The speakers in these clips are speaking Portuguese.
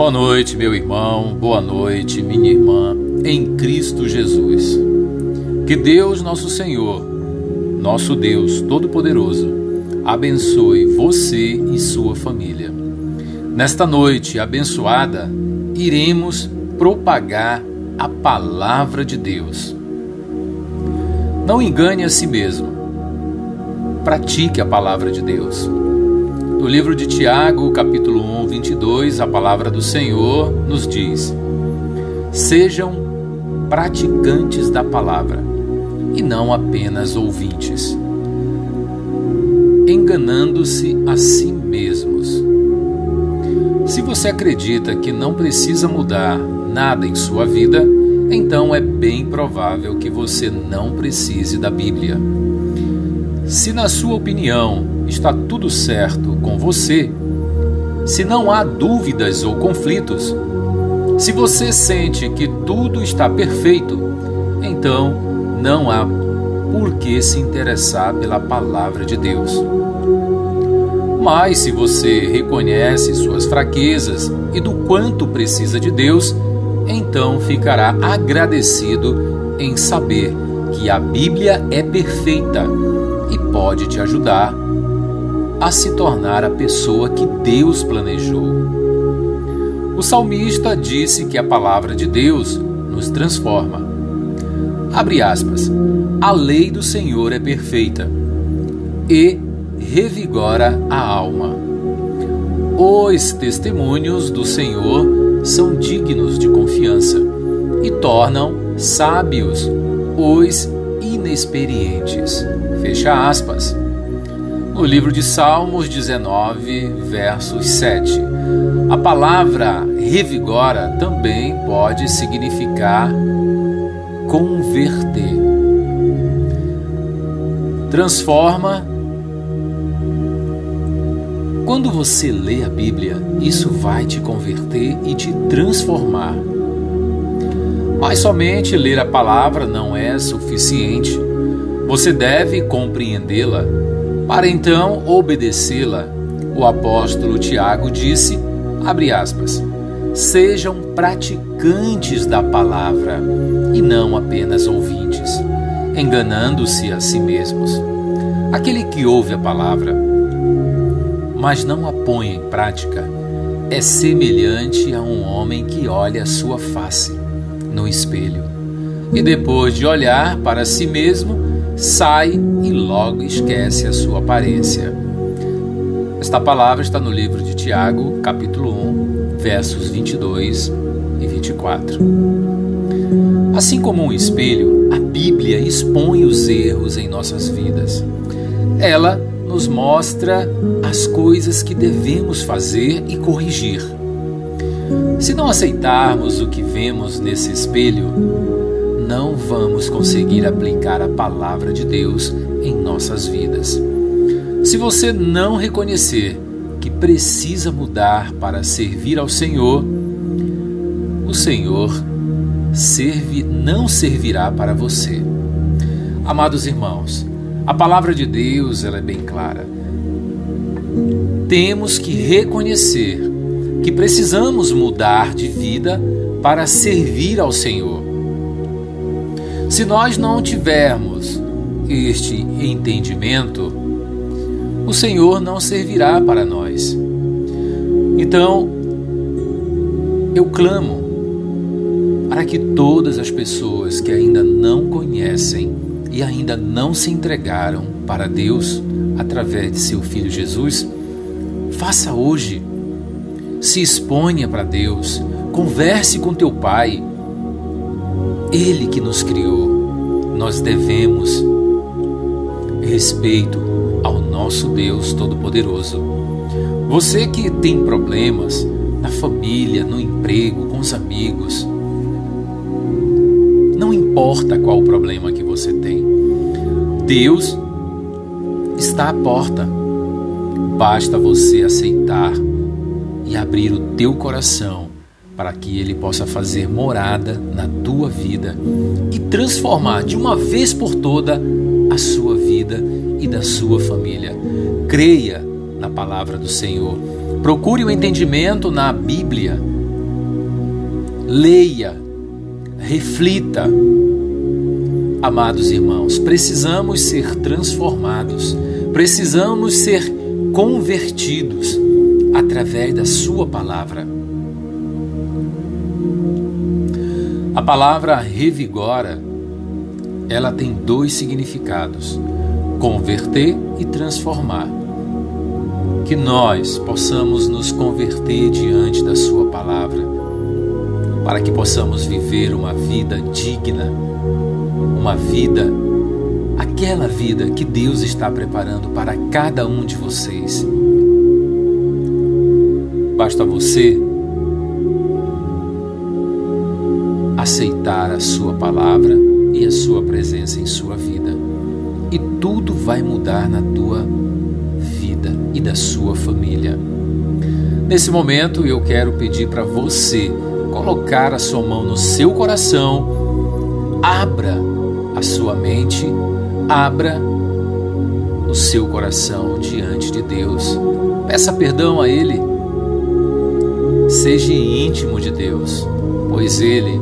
Boa noite, meu irmão, boa noite, minha irmã, em Cristo Jesus. Que Deus, nosso Senhor, nosso Deus Todo-Poderoso, abençoe você e sua família. Nesta noite abençoada, iremos propagar a palavra de Deus. Não engane a si mesmo. Pratique a palavra de Deus. No livro de Tiago, capítulo 1, 22, a palavra do Senhor nos diz: Sejam praticantes da palavra e não apenas ouvintes, enganando-se a si mesmos. Se você acredita que não precisa mudar nada em sua vida, então é bem provável que você não precise da Bíblia. Se, na sua opinião, está tudo certo com você, se não há dúvidas ou conflitos, se você sente que tudo está perfeito, então não há por que se interessar pela palavra de Deus. Mas se você reconhece suas fraquezas e do quanto precisa de Deus, então ficará agradecido em saber que a Bíblia é perfeita e pode te ajudar a se tornar a pessoa que Deus planejou. O salmista disse que a palavra de Deus nos transforma. Abre aspas. A lei do Senhor é perfeita e revigora a alma. Os testemunhos do Senhor são dignos de confiança e tornam sábios os inexperientes. Fecha aspas. No livro de Salmos 19, versos 7. A palavra revigora também pode significar converter. Transforma. Quando você lê a Bíblia, isso vai te converter e te transformar. Mas somente ler a palavra não é suficiente. Você deve compreendê-la para então obedecê-la. O apóstolo Tiago disse, abre aspas, sejam praticantes da palavra e não apenas ouvintes, enganando-se a si mesmos. Aquele que ouve a palavra, mas não a põe em prática, é semelhante a um homem que olha a sua face no espelho e depois de olhar para si mesmo, sai e logo esquece a sua aparência. Esta palavra está no livro de Tiago, capítulo 1, versos 22 e 24. Assim como um espelho, a Bíblia expõe os erros em nossas vidas. Ela nos mostra as coisas que devemos fazer e corrigir. Se não aceitarmos o que vemos nesse espelho, não vamos conseguir aplicar a palavra de Deus em nossas vidas. Se você não reconhecer que precisa mudar para servir ao Senhor, o Senhor serve, não servirá para você. Amados irmãos, a palavra de Deus ela é bem clara. Temos que reconhecer que precisamos mudar de vida para servir ao Senhor. Se nós não tivermos este entendimento, o Senhor não servirá para nós. Então, eu clamo para que todas as pessoas que ainda não conhecem e ainda não se entregaram para Deus através de seu filho Jesus, faça hoje. Se exponha para Deus, converse com teu pai. Ele que nos criou. Nós devemos respeito ao nosso Deus Todo-Poderoso. Você que tem problemas na família, no emprego, com os amigos, não importa qual o problema que você tem, Deus está à porta. Basta você aceitar e abrir o teu coração para que ele possa fazer morada na tua vida e transformar de uma vez por toda a sua vida e da sua família. Creia na palavra do Senhor. Procure o entendimento na Bíblia leia, reflita. Amados irmãos, precisamos ser transformados, precisamos ser convertidos através da Sua palavra. A palavra revigora, ela tem dois significados: converter e transformar. Que nós possamos nos converter diante da Sua palavra, para que possamos viver uma vida digna, uma vida, aquela vida que Deus está preparando para cada um de vocês. Basta você aceitar a Sua palavra e a Sua presença em sua vida, e tudo vai mudar na tua vida e da sua família. Nesse momento, eu quero pedir para você colocar a sua mão no seu coração, abra a sua mente, abra o seu coração diante de Deus. Peça perdão a Ele Seja íntimo de Deus, pois Ele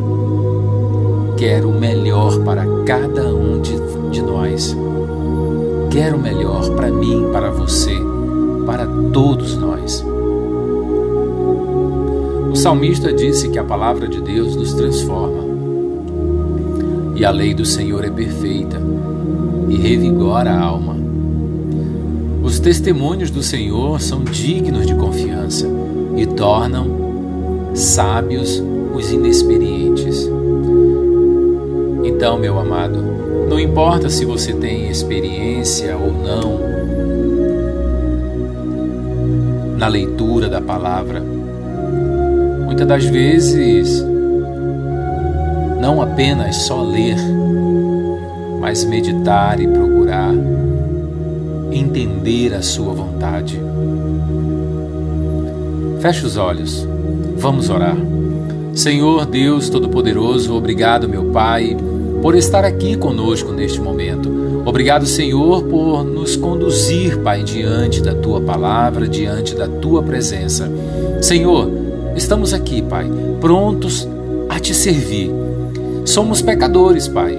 quer o melhor para cada um de, de nós. Quer o melhor para mim, para você, para todos nós. O salmista disse que a palavra de Deus nos transforma. E a lei do Senhor é perfeita e revigora a alma. Os testemunhos do Senhor são dignos de confiança e tornam sábios os inexperientes. Então, meu amado, não importa se você tem experiência ou não na leitura da palavra, muitas das vezes não apenas só ler, mas meditar e procurar entender a sua vontade. Feche os olhos. Vamos orar. Senhor Deus Todo-Poderoso, obrigado, meu Pai, por estar aqui conosco neste momento. Obrigado, Senhor, por nos conduzir, Pai, diante da tua palavra, diante da tua presença. Senhor, estamos aqui, Pai, prontos a te servir. Somos pecadores, Pai.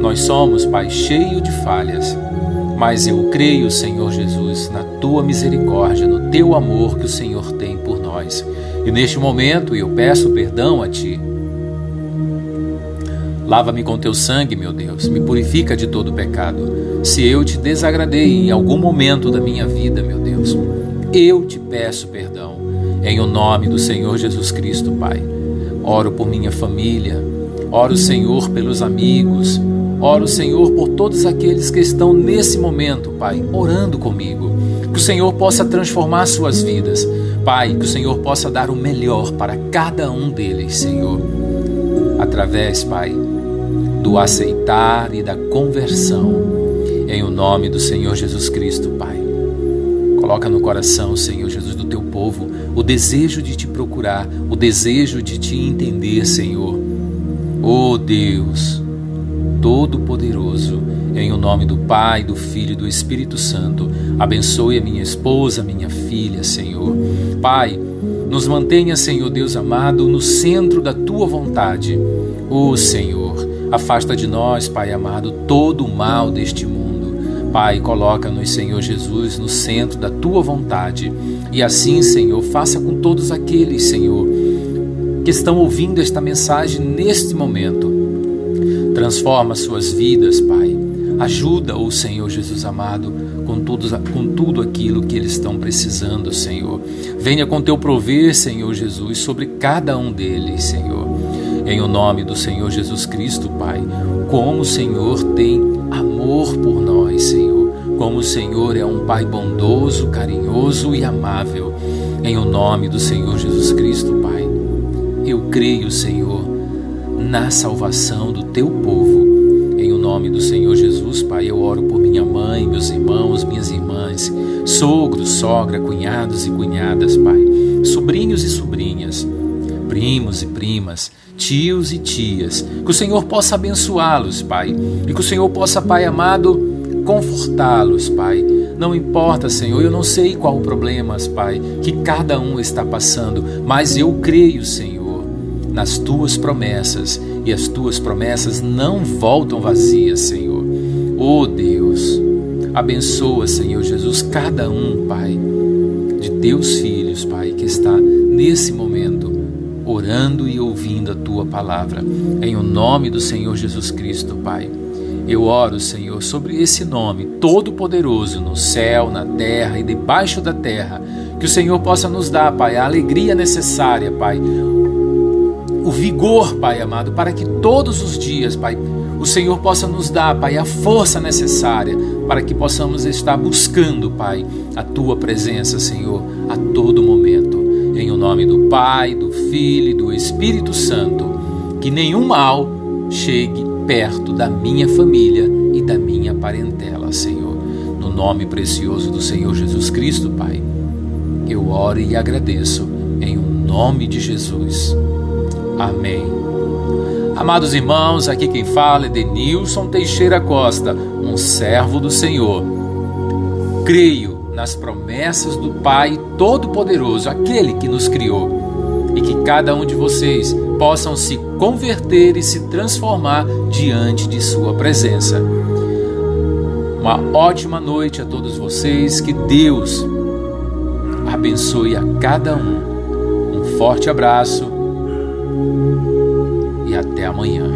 Nós somos, Pai, cheio de falhas. Mas eu creio, Senhor Jesus, na tua misericórdia, no teu amor que o Senhor tem por nós. E neste momento eu peço perdão a Ti. Lava-me com teu sangue, meu Deus, me purifica de todo pecado. Se eu te desagradei em algum momento da minha vida, meu Deus, eu te peço perdão. Em o nome do Senhor Jesus Cristo, Pai. Oro por minha família, oro, Senhor, pelos amigos, oro, Senhor, por todos aqueles que estão nesse momento, Pai, orando comigo. Que o Senhor possa transformar suas vidas Pai, que o Senhor possa dar o melhor para cada um deles, Senhor, através, Pai, do aceitar e da conversão, em o nome do Senhor Jesus Cristo, Pai. Coloca no coração, Senhor Jesus, do teu povo, o desejo de te procurar, o desejo de te entender, Senhor. Oh Deus, Todo-Poderoso, em o nome do Pai, do Filho e do Espírito Santo, abençoe a minha esposa, minha filha, Senhor. Pai, nos mantenha, Senhor Deus amado, no centro da tua vontade. Oh, Senhor, afasta de nós, Pai amado, todo o mal deste mundo. Pai, coloca-nos, Senhor Jesus, no centro da tua vontade. E assim, Senhor, faça com todos aqueles, Senhor, que estão ouvindo esta mensagem neste momento. Transforma suas vidas, Pai Ajuda o Senhor Jesus amado com tudo, com tudo aquilo que eles estão precisando, Senhor. Venha com teu prover, Senhor Jesus, sobre cada um deles, Senhor. Em o nome do Senhor Jesus Cristo, Pai, como o Senhor tem amor por nós, Senhor. Como o Senhor é um Pai bondoso, carinhoso e amável. Em o nome do Senhor Jesus Cristo, Pai, eu creio, Senhor, na salvação do teu povo nome do Senhor Jesus, Pai, eu oro por minha mãe, meus irmãos, minhas irmãs, sogros, sogra, cunhados e cunhadas, Pai, sobrinhos e sobrinhas, primos e primas, tios e tias. Que o Senhor possa abençoá-los, Pai, e que o Senhor possa, Pai amado, confortá-los, Pai. Não importa, Senhor, eu não sei qual o problema, Pai, que cada um está passando, mas eu creio, Senhor nas tuas promessas e as tuas promessas não voltam vazias, Senhor. Oh Deus, abençoa, Senhor Jesus, cada um, Pai, de teus filhos, Pai, que está nesse momento orando e ouvindo a tua palavra. Em o nome do Senhor Jesus Cristo, Pai. Eu oro, Senhor, sobre esse nome todo-poderoso no céu, na terra e debaixo da terra. Que o Senhor possa nos dar, Pai, a alegria necessária, Pai. O vigor, Pai amado, para que todos os dias, Pai, o Senhor possa nos dar, Pai, a força necessária para que possamos estar buscando, Pai, a tua presença, Senhor, a todo momento. Em o nome do Pai, do Filho e do Espírito Santo, que nenhum mal chegue perto da minha família e da minha parentela, Senhor. No nome precioso do Senhor Jesus Cristo, Pai, eu oro e agradeço em o nome de Jesus. Amém. Amados irmãos, aqui quem fala é Denilson Teixeira Costa, um servo do Senhor. Creio nas promessas do Pai Todo-Poderoso, aquele que nos criou, e que cada um de vocês possam se converter e se transformar diante de Sua presença. Uma ótima noite a todos vocês, que Deus abençoe a cada um. Um forte abraço e até amanhã.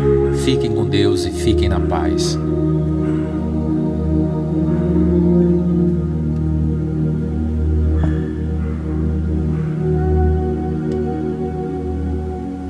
Fiquem com Deus e fiquem na paz.